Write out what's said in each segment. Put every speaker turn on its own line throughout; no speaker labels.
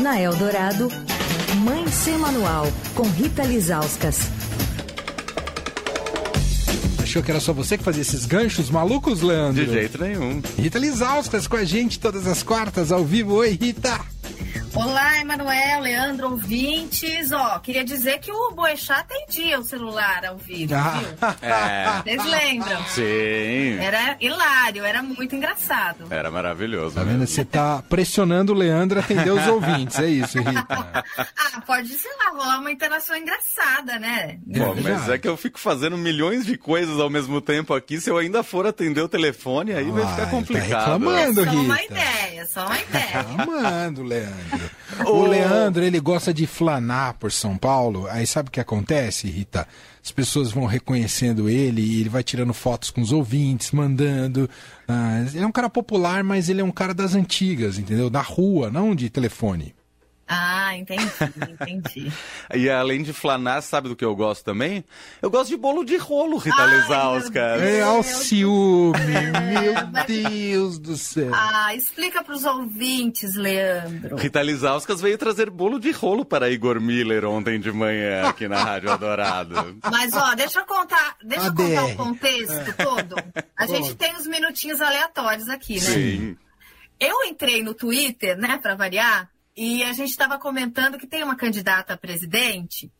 Na Eldorado, Mãe Sem Manual, com Rita Lizauskas.
Achou que era só você que fazia esses ganchos malucos, Leandro?
De jeito nenhum.
Rita Lizauskas com a gente todas as quartas ao vivo. Oi, Rita!
Olá, Emanuel, Leandro, ouvintes. Ó, queria dizer que o Boechat atendia o celular ao vivo,
Ah.
viu?
É.
Vocês lembram?
Sim.
Era hilário, era muito engraçado.
Era maravilhoso.
Tá vendo?
mesmo.
Você tá pressionando o Leandro a atender os ouvintes. É isso, Rita.
Ah, pode, sei lá, rolar uma interação engraçada, né?
Pô, mas é que eu fico fazendo milhões de coisas ao mesmo tempo aqui. Se eu ainda for atender o telefone, aí vai
Ah,
ficar
tá
complicado.
reclamando.
É só uma
Rita.
ideia, só uma ideia.
Amando, Leandro.
Ô.
O Leandro, ele gosta de flanar por São Paulo. Aí sabe o que acontece, Rita? As pessoas vão reconhecendo ele e ele vai tirando fotos com os ouvintes, mandando. Ah, ele é um cara popular, mas ele é um cara das antigas, entendeu? Da rua, não de telefone.
Ah, entendi, entendi.
E além de flanar, sabe do que eu gosto também? Eu gosto de bolo de rolo, Rita
Ai,
Lizauskas.
É ao ciúme, meu Deus do céu.
Ah, explica pros ouvintes, Leandro.
Rita Lizauskas veio trazer bolo de rolo para Igor Miller ontem de manhã aqui na Rádio Adorado.
Mas, ó, deixa eu contar, deixa eu contar o contexto todo. A gente tem uns minutinhos aleatórios aqui, né?
Sim.
Eu entrei no Twitter, né, pra variar, e a gente estava comentando que tem uma candidata a presidente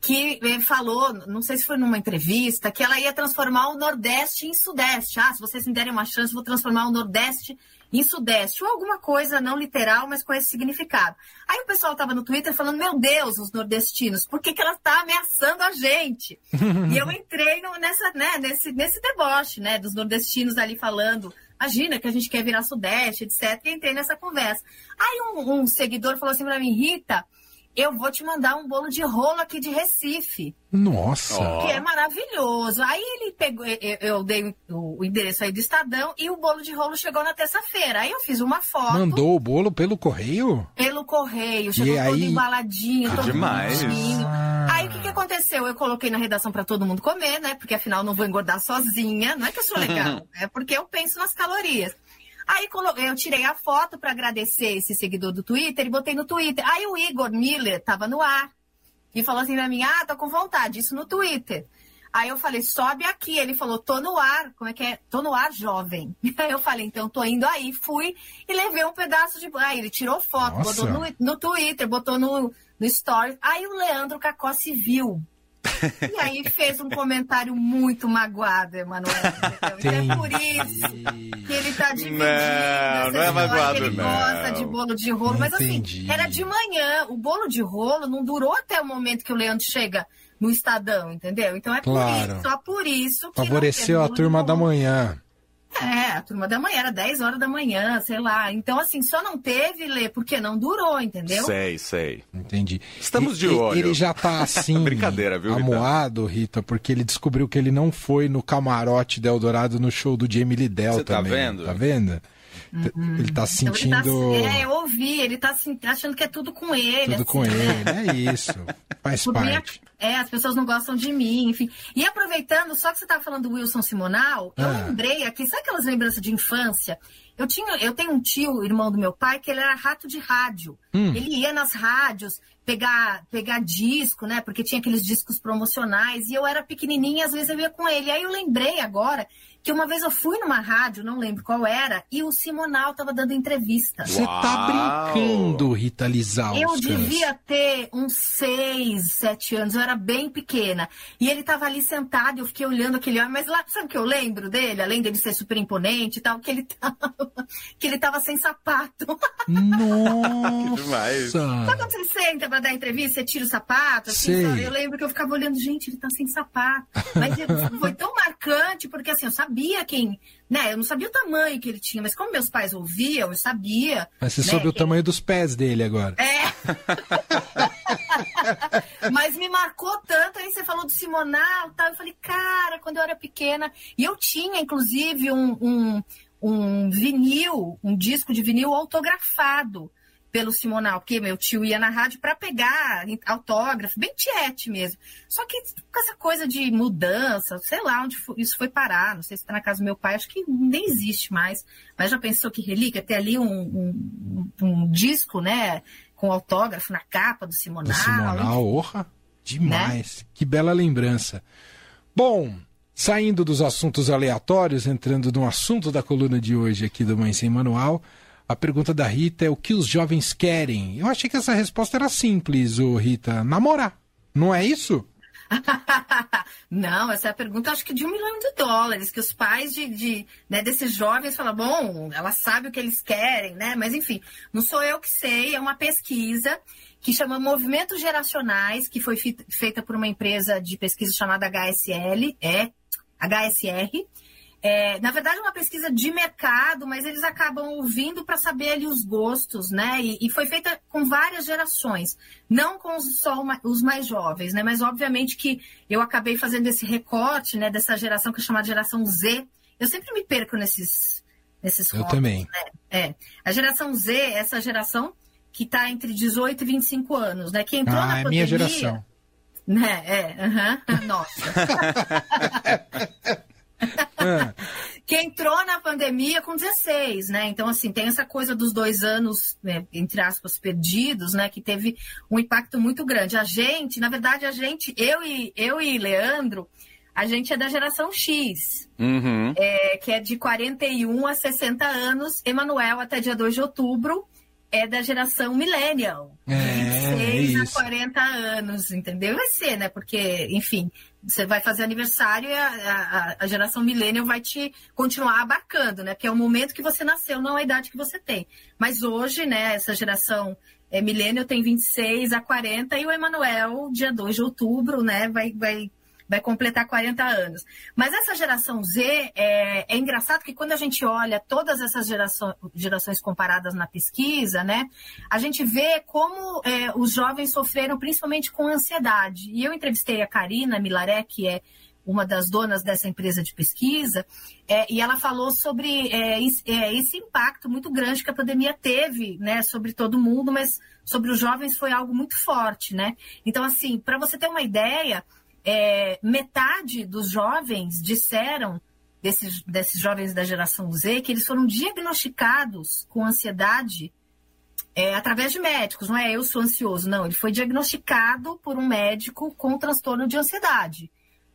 que eh, falou, não sei se foi numa entrevista, que ela ia transformar o Nordeste em Sudeste. Ah, se vocês me derem uma chance, vou transformar o Nordeste em Sudeste. Ou alguma coisa não literal, mas com esse significado. Aí o pessoal estava no Twitter falando, meu Deus, os nordestinos, por que, que ela está ameaçando a gente? e eu entrei no- nessa, né, nesse, nesse deboche, né, dos nordestinos ali falando, imagina que a gente quer virar Sudeste, etc. E entrei nessa conversa. Aí um, um seguidor falou assim para mim, Rita, eu vou te mandar um bolo de rolo aqui de Recife,
Nossa.
Que é maravilhoso. Aí ele pegou, eu, eu dei o, o endereço aí do Estadão e o bolo de rolo chegou na terça-feira. Aí eu fiz uma foto
Mandou o bolo pelo correio?
pelo correio, chegou
E
todo
aí-
embaladinho, todo
demais.
bonitinho.
Ah.
Aí o que, que aconteceu? Eu coloquei na redação para todo mundo comer, né? Porque afinal não vou engordar sozinha. Não é que eu sou legal, é porque eu penso nas calorias. Aí eu tirei a foto para agradecer esse seguidor do Twitter e botei no Twitter. Aí o Igor Miller estava no ar e falou assim pra mim: Ah, tô com vontade, isso no Twitter. Aí eu falei, sobe aqui. Ele falou, tô no ar. Como é que é? Tô no ar, jovem. Aí eu falei, então tô indo aí. Fui e levei um pedaço de. Aí ele tirou foto,
Nossa.
botou no, no Twitter, botou no, no Stories. Aí o Leandro Cacó se viu. E aí fez um comentário muito magoado, Emanuel. Então é por isso que ele tá dividindo.
Não, não é magoado,
que ele
não.
gosta de bolo de rolo. Mas assim, era de manhã. O bolo de rolo não durou até o momento que o Leandro chega no Estadão, entendeu? Então é
Claro.
por isso, só por isso que
Favoreceu a
de
turma da manhã.
É, a turma da manhã, era 10 horas da manhã, sei lá. Então, assim, só não teve, Lê, porque não durou, entendeu?
Sei, sei.
Entendi.
Estamos de
E- e-
olho.
Ele já tá assim.
Brincadeira, viu, Rita?
Amoado, Rita, porque ele descobriu que ele não foi no camarote da Eldorado no show do Jamie Lidell
Você tá
também.
vendo?
Tá vendo? Ele tá
Então, ele
sentindo
tá, é, eu ouvi, ele tá assim, achando que é tudo com ele.
tudo
assim,
com
né?
ele. É isso. Faz
Por
parte.
É, as pessoas não gostam de mim, enfim. E aproveitando, só que você estava falando do Wilson Simonal, eu
Ah.
lembrei aqui, sabe aquelas lembranças de infância? Eu, tinha, eu tenho um tio, irmão do meu pai, que ele era rato de rádio.
Hum.
Ele ia nas rádios pegar, pegar disco, né? Porque tinha aqueles discos promocionais. E eu era pequenininha, às vezes eu ia com ele. Aí eu lembrei agora que uma vez eu fui numa rádio, não lembro qual era, e o Simonal estava dando entrevista.
Você tá brincando, Rita Lizauskas.
Eu devia ter uns seis, sete anos, eu era bem pequena. E ele tava ali sentado, eu fiquei olhando aquele homem, mas lá, sabe o que eu lembro dele? Além dele ser super imponente e tal, que ele tava, que ele tava sem sapato.
Nossa!
demais.
Sabe quando você senta pra dar entrevista, você tira o sapato? Assim, sabe? Eu lembro que eu ficava olhando, gente, ele tá sem sapato. Mas foi tão marcante, porque assim, eu sabia quem, né? Eu não sabia o tamanho que ele tinha, mas como meus pais ouviam, eu sabia.
Mas você
né,
soube o tamanho dos pés dele agora.
É. Mas me marcou tanto, aí você falou do Simonal, tal. Eu falei, cara, quando eu era pequena. E eu tinha, inclusive, um, um, um vinil, um disco de vinil autografado pelo Simonal, porque meu tio ia na rádio para pegar autógrafo, bem tiete mesmo. Só que com essa coisa de mudança, sei lá onde isso foi parar, não sei se está na casa do meu pai, acho que nem existe mais. Mas já pensou que relíquia? Ter ali um, um, um disco, né? Com autógrafo na capa do Simonal.
Do Simonal, orra, demais. Né? Que bela lembrança. Bom, saindo dos assuntos aleatórios, entrando no assunto da coluna de hoje aqui do Mãe Sem Manual, a pergunta da Rita é o que os jovens querem? Eu achei que essa resposta era simples, ô Rita. Namorar. Não é isso?
Não, essa é a pergunta, acho que de um milhão de dólares, que os pais de, de né, desses jovens falam, bom, ela sabe o que eles querem, né? Mas enfim, não sou eu que sei, é uma pesquisa que chama Movimentos Geracionais, que foi feita por uma empresa de pesquisa chamada HSL, é HSR, é, na verdade, é uma pesquisa de mercado, mas eles acabam ouvindo para saber ali os gostos, né? E, e, foi feita com várias gerações, não com só uma, os mais jovens, né? Mas obviamente que eu acabei fazendo esse recorte, né? Dessa geração que é chamada geração Z. Eu sempre me perco nesses, nesses
Eu também.
Né? É. A geração Z, essa geração que está entre 18 e 25 anos, né? Que entrou
ah,
na
é
pandemia.
minha geração.
Né? É, uhum. nossa. Que entrou na pandemia com 16, né? Então, assim, tem essa coisa dos dois anos, né, entre aspas, perdidos, né? Que teve um impacto muito grande. A gente, na verdade, a gente, eu e, eu e Leandro, a gente é da geração X,
uhum.
é, que é de 41 a 60 anos. Emanuel, até dia 2 de outubro, é da geração millennial.
É, 26 é
a 40 anos, entendeu? Vai ser, né? Porque, enfim, você vai fazer aniversário e a, a, a, geração millennial vai te continuar abarcando, né? Porque é o momento que você nasceu, não a idade que você tem. Mas hoje, né, essa geração é, millennial tem 26 a 40 e o Emanuel, dia 2 de outubro, né, vai, vai vai completar 40 anos. Mas essa geração Z é, é engraçado que quando a gente olha todas essas gerações, gerações comparadas na pesquisa, né, a gente vê como é, os jovens sofreram principalmente com ansiedade. E eu entrevistei a Karina Milaré, que é uma das donas dessa empresa de pesquisa, é, e ela falou sobre é, é, esse impacto muito grande que a pandemia teve, né, sobre todo mundo, mas sobre os jovens foi algo muito forte, né? Então, assim, para você ter uma ideia, é, metade dos jovens disseram, desses, desses jovens da geração Z, que eles foram diagnosticados com ansiedade é, através de médicos, não é eu sou ansioso, não, ele foi diagnosticado por um médico com transtorno de ansiedade.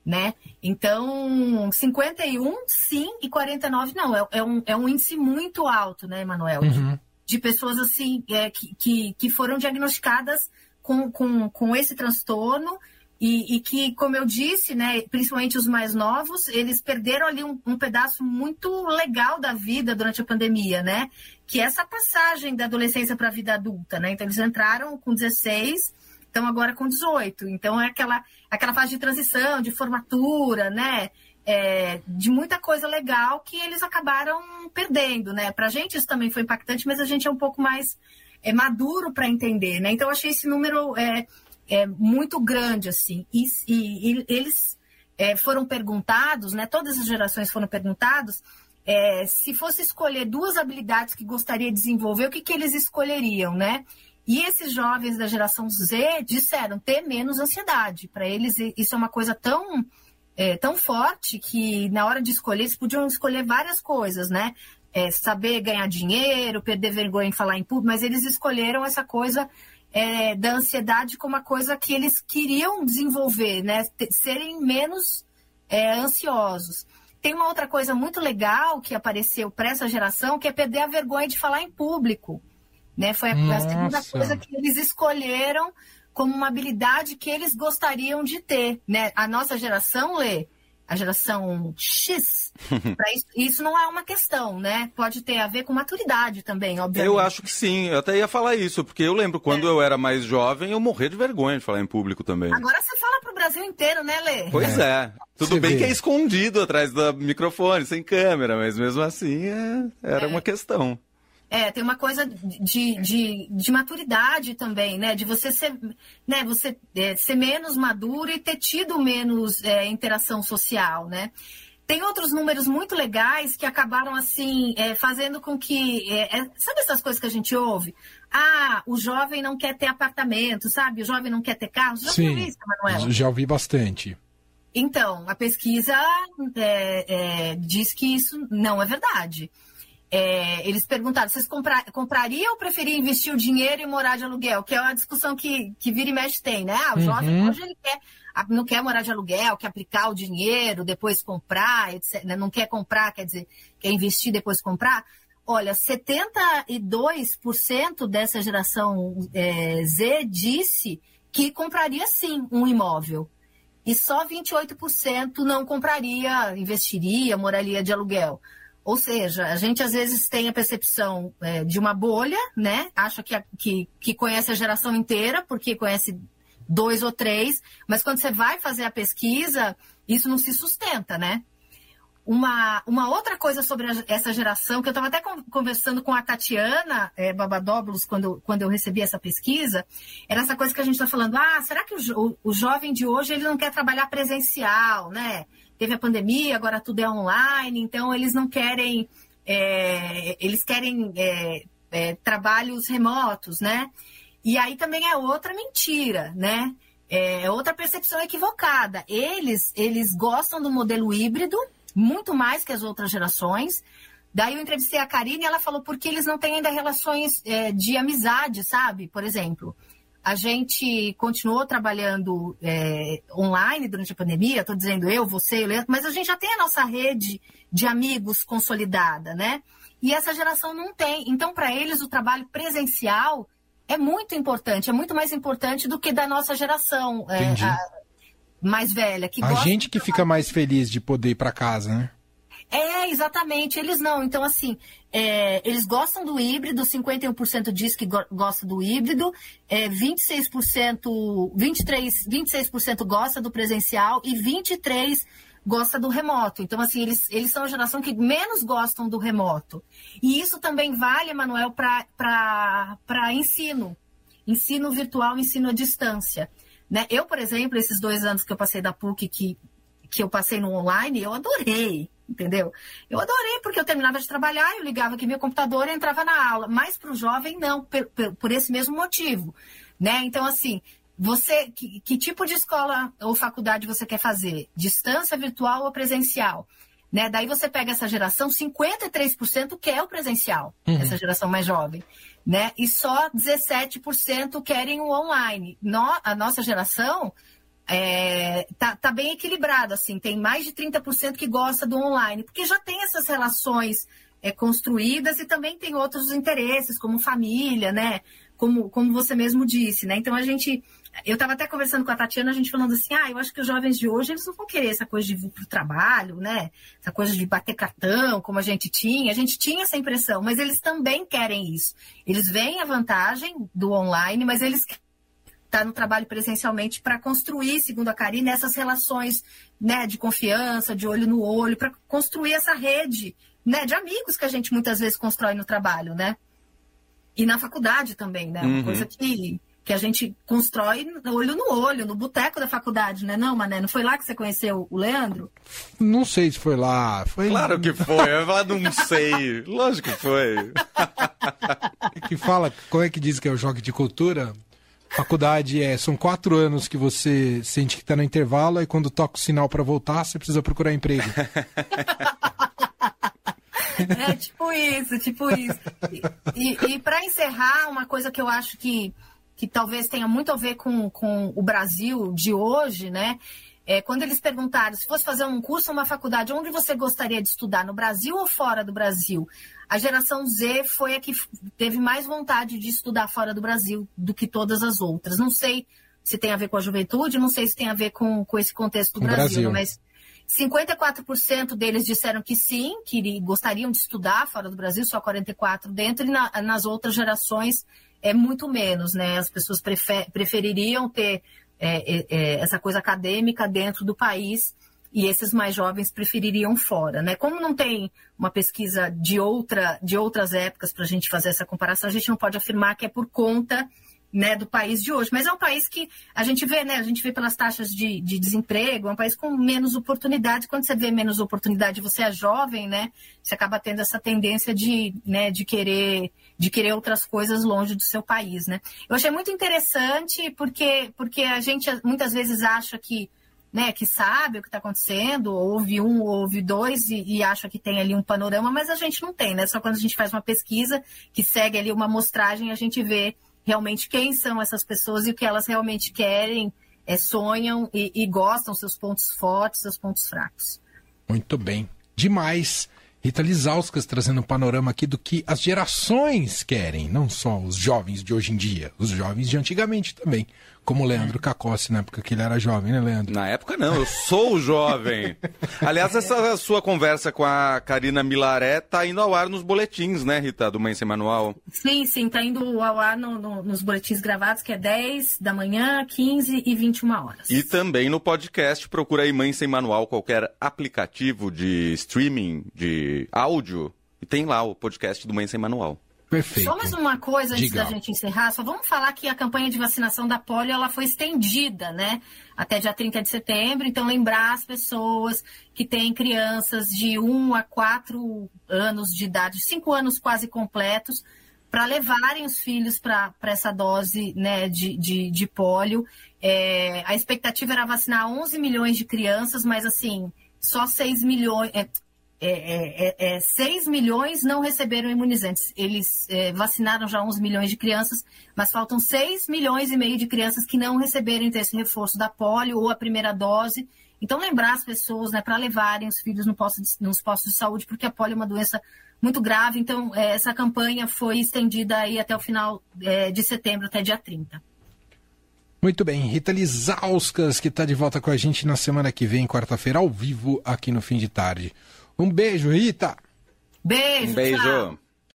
Né? Então, 51 sim e 49 não. É, é, um, é um índice muito alto, né, Emanuel?
Uhum.
De, de, pessoas assim é, que, que, que foram diagnosticadas com, com, com esse transtorno e, e, que, como eu disse, né, principalmente os mais novos, eles perderam ali um, um, pedaço muito legal da vida durante a pandemia, né? Que é essa passagem da adolescência para a vida adulta, né? Então eles entraram com 16, estão agora com 18. Então é aquela, aquela fase de transição, de formatura, né? É, de muita coisa legal que eles acabaram perdendo, né? Para a gente isso também foi impactante, mas a gente é um pouco mais é, maduro para entender, né? Então eu achei esse número é, é, muito grande, assim. E, e, e eles é, foram perguntados, né? Todas as gerações foram perguntados é, se fosse escolher duas habilidades que gostaria de desenvolver, o que, que eles escolheriam, né? E esses jovens da geração Z disseram ter menos ansiedade. Para eles, isso é uma coisa tão, é, tão forte que na hora de escolher, eles podiam escolher várias coisas, né? É, saber ganhar dinheiro, perder vergonha em falar em público, mas eles escolheram essa coisa é, da ansiedade como uma coisa que eles queriam desenvolver, né? serem menos é, ansiosos. Tem uma outra coisa muito legal que apareceu para essa geração, que é perder a vergonha de falar em público. Né? Foi a, a segunda coisa que eles escolheram como uma habilidade que eles gostariam de ter. Né? A nossa geração, Lê, a geração X, isso, isso não é uma questão, né? Pode ter a ver com maturidade também, obviamente.
Eu acho que sim, eu até ia falar isso, porque eu lembro quando é. eu era mais jovem, eu morria de vergonha de falar em público também.
Agora você fala pro Brasil inteiro, né, Lê?
Pois é. é. Tudo você bem vê. que é escondido atrás do microfone, sem câmera, mas mesmo assim é... era é. uma questão.
É, tem uma coisa de, de, de maturidade também, né? De você ser, né? você, é, ser menos maduro e ter tido menos é, interação social, né? Tem outros números muito legais que acabaram, assim, é, fazendo com que... É, é, sabe essas coisas que a gente ouve? Ah, o jovem não quer ter apartamento, sabe? O jovem não quer ter carro. Já
Sim, ouviu isso, Manuel? já ouvi bastante.
Então, a pesquisa é, diz que isso não é verdade. É, eles perguntaram: vocês comprar, comprariam ou preferiam investir o dinheiro e morar de aluguel? Que é uma discussão que, que vira e mexe tem, né? Ah, o jovem uhum. hoje ele quer, não quer morar de aluguel, quer aplicar o dinheiro, depois comprar, etc. Né? Não quer comprar, quer dizer, quer investir depois comprar. Olha, 72% dessa geração é, Z disse que compraria sim um imóvel. E só 28% não compraria, investiria, moraria de aluguel. Ou seja, a gente às vezes tem a percepção é, de uma bolha, né? Acha que, que, que conhece a geração inteira, porque conhece dois ou três, mas quando você vai fazer a pesquisa, isso não se sustenta, né? Uma, uma outra coisa sobre a, essa geração, que eu estava até conversando com a Tatiana é, Babadóbulos quando, quando eu recebi essa pesquisa, era essa coisa que a gente está falando, ah, será que o, o, o jovem de hoje ele não quer trabalhar presencial, né? Teve a pandemia, agora tudo é online, então eles não querem, é, eles querem é, é, trabalhos remotos, né? E aí também é outra mentira, né? É outra percepção equivocada. Eles, eles gostam do modelo híbrido muito mais que as outras gerações. Daí eu entrevistei a Karine e ela falou porque eles não têm ainda relações é, de amizade, sabe? Por exemplo, a gente continuou trabalhando é, online durante a pandemia, estou dizendo eu, você, eu, mas a gente já tem a nossa rede de amigos consolidada, né? E essa geração não tem. Então, para eles, o trabalho presencial é muito importante, é muito mais importante do que da nossa geração é, a, mais velha. Que
a gente que fica mais feliz de poder ir para casa, né?
É, exatamente. Eles não. Então, assim, é, eles gostam do híbrido, 51% diz que go gosta do híbrido, é, 26%, 23, 26% gosta do presencial e 23% gosta do remoto. Então, assim, eles, eles são a geração que menos gostam do remoto. E isso também vale, Emanuel, para ensino. Ensino virtual, ensino à distância. Né? Eu, por exemplo, esses dois anos que eu passei da PUC, que, que eu passei no online, eu adorei entendeu? Eu adorei, porque eu terminava de trabalhar, eu ligava aqui meu computador e entrava na aula. Mas para o jovem, não, por, por, esse mesmo motivo. Né? Então, assim, você que, que, tipo de escola ou faculdade você quer fazer? Distância virtual ou presencial? Né? Daí você pega essa geração, 53% quer o presencial, uhum. essa geração mais jovem. Né? E só 17% querem o online. No, a nossa geração é, tá, tá, bem equilibrado, assim, tem mais de 30% que gosta do online, porque já tem essas relações é, construídas e também tem outros interesses, como família, né? Como, como você mesmo disse, né? Então a gente. Eu estava até conversando com a Tatiana, a gente falando assim, ah, eu acho que os jovens de hoje eles não vão querer essa coisa de vir para o trabalho, né? Essa coisa de bater cartão, como a gente tinha. A gente tinha essa impressão, mas eles também querem isso. Eles veem a vantagem do online, mas eles estar tá no trabalho presencialmente para construir, segundo a Karine, essas relações né, de confiança, de olho no olho, para construir essa rede né, de amigos que a gente muitas vezes constrói no trabalho, né? E na faculdade também, né? Uma uhum. coisa que, que a gente constrói olho no olho, no boteco da faculdade, né? Não, Mané? Não foi lá que você conheceu o Leandro?
Não sei se foi lá. Foi...
Claro que foi. Eu não sei. Lógico que foi.
que fala, como é que diz que é o jogo de cultura? Faculdade é, são quatro anos que você sente que está no intervalo e quando toca o sinal para voltar, você precisa procurar emprego.
É tipo isso, tipo isso. E, e para encerrar, uma coisa que eu acho que, que talvez tenha muito a ver com, com o Brasil de hoje, né? É, quando eles perguntaram se fosse fazer um curso ou uma faculdade, onde você gostaria de estudar, no Brasil ou fora do Brasil? A geração Z foi a que teve mais vontade de estudar fora do Brasil do que todas as outras. Não sei se tem a ver com a juventude, não sei se tem a ver com, com esse contexto do Brasil, Brasil, mas 54% deles disseram que sim, que gostariam de estudar fora do Brasil, só 44% dentro, e na, nas outras gerações é muito menos, né? As pessoas prefer, prefeririam ter é, é, é, essa coisa acadêmica dentro do país e esses mais jovens prefeririam fora, né? Como não tem uma pesquisa de outra de outras épocas para a gente fazer essa comparação, a gente não pode afirmar que é por conta né, do país de hoje. Mas é um país que a gente vê, né? A gente vê pelas taxas de, de desemprego, é um país com menos oportunidades. Quando você vê menos oportunidade, você é jovem, né? Você acaba tendo essa tendência de, né, de querer de querer outras coisas longe do seu país, né? Eu achei muito interessante porque porque a gente muitas vezes acha que né, que sabe o que está acontecendo, ouve um, ouve dois e, e, acha que tem ali um panorama, mas a gente não tem, né? Só quando a gente faz uma pesquisa que segue ali uma amostragem, a gente vê realmente quem são essas pessoas e o que elas realmente querem, é, sonham e, e gostam, seus pontos fortes, seus pontos fracos.
Muito bem. Demais. Rita Lizauskas trazendo um panorama aqui do que as gerações querem, não só os jovens de hoje em dia, os jovens de antigamente também como o Leandro Cacossi, na época que ele era jovem, né, Leandro?
Na época não, eu sou jovem. Aliás, essa sua conversa com a Karina Milaré tá indo ao ar nos boletins, né, Rita, do Mãe Sem Manual?
Sim, sim, tá indo ao ar no, no, nos boletins gravados, que é 10 da manhã, 15 e 21 horas.
E também no podcast, procura aí Mãe Sem Manual, qualquer aplicativo de streaming, de áudio, e tem lá o podcast do Mãe Sem Manual.
Perfeito.
Só mais uma coisa antes Diga. da gente encerrar, só vamos falar que a campanha de vacinação da polio ela foi estendida, né? Até dia 30 de setembro, então lembrar as pessoas que têm crianças de 1 a 4 anos de idade, 5 anos quase completos, para levarem os filhos para essa dose né, de, de, de polio. É, a expectativa era vacinar 11 milhões de crianças, mas assim, só 6 milhões, é, é, é, é, 6 é, milhões não receberam imunizantes. Eles é, vacinaram já 11 milhões de crianças, mas faltam 6 milhões e meio de crianças que não receberam então, esse reforço da polio ou a primeira dose. Então, lembrar as pessoas né, para levarem os filhos no posto de, nos postos de saúde, porque a polio é uma doença muito grave. Então, é, essa campanha foi estendida aí até o final é, de setembro, até dia 30.
Muito bem, Rita Lizauskas, que está de volta com a gente na semana que vem, quarta-feira, ao vivo, aqui no fim de tarde. Um beijo, Rita.
Beijo.
Um beijo. Tchau.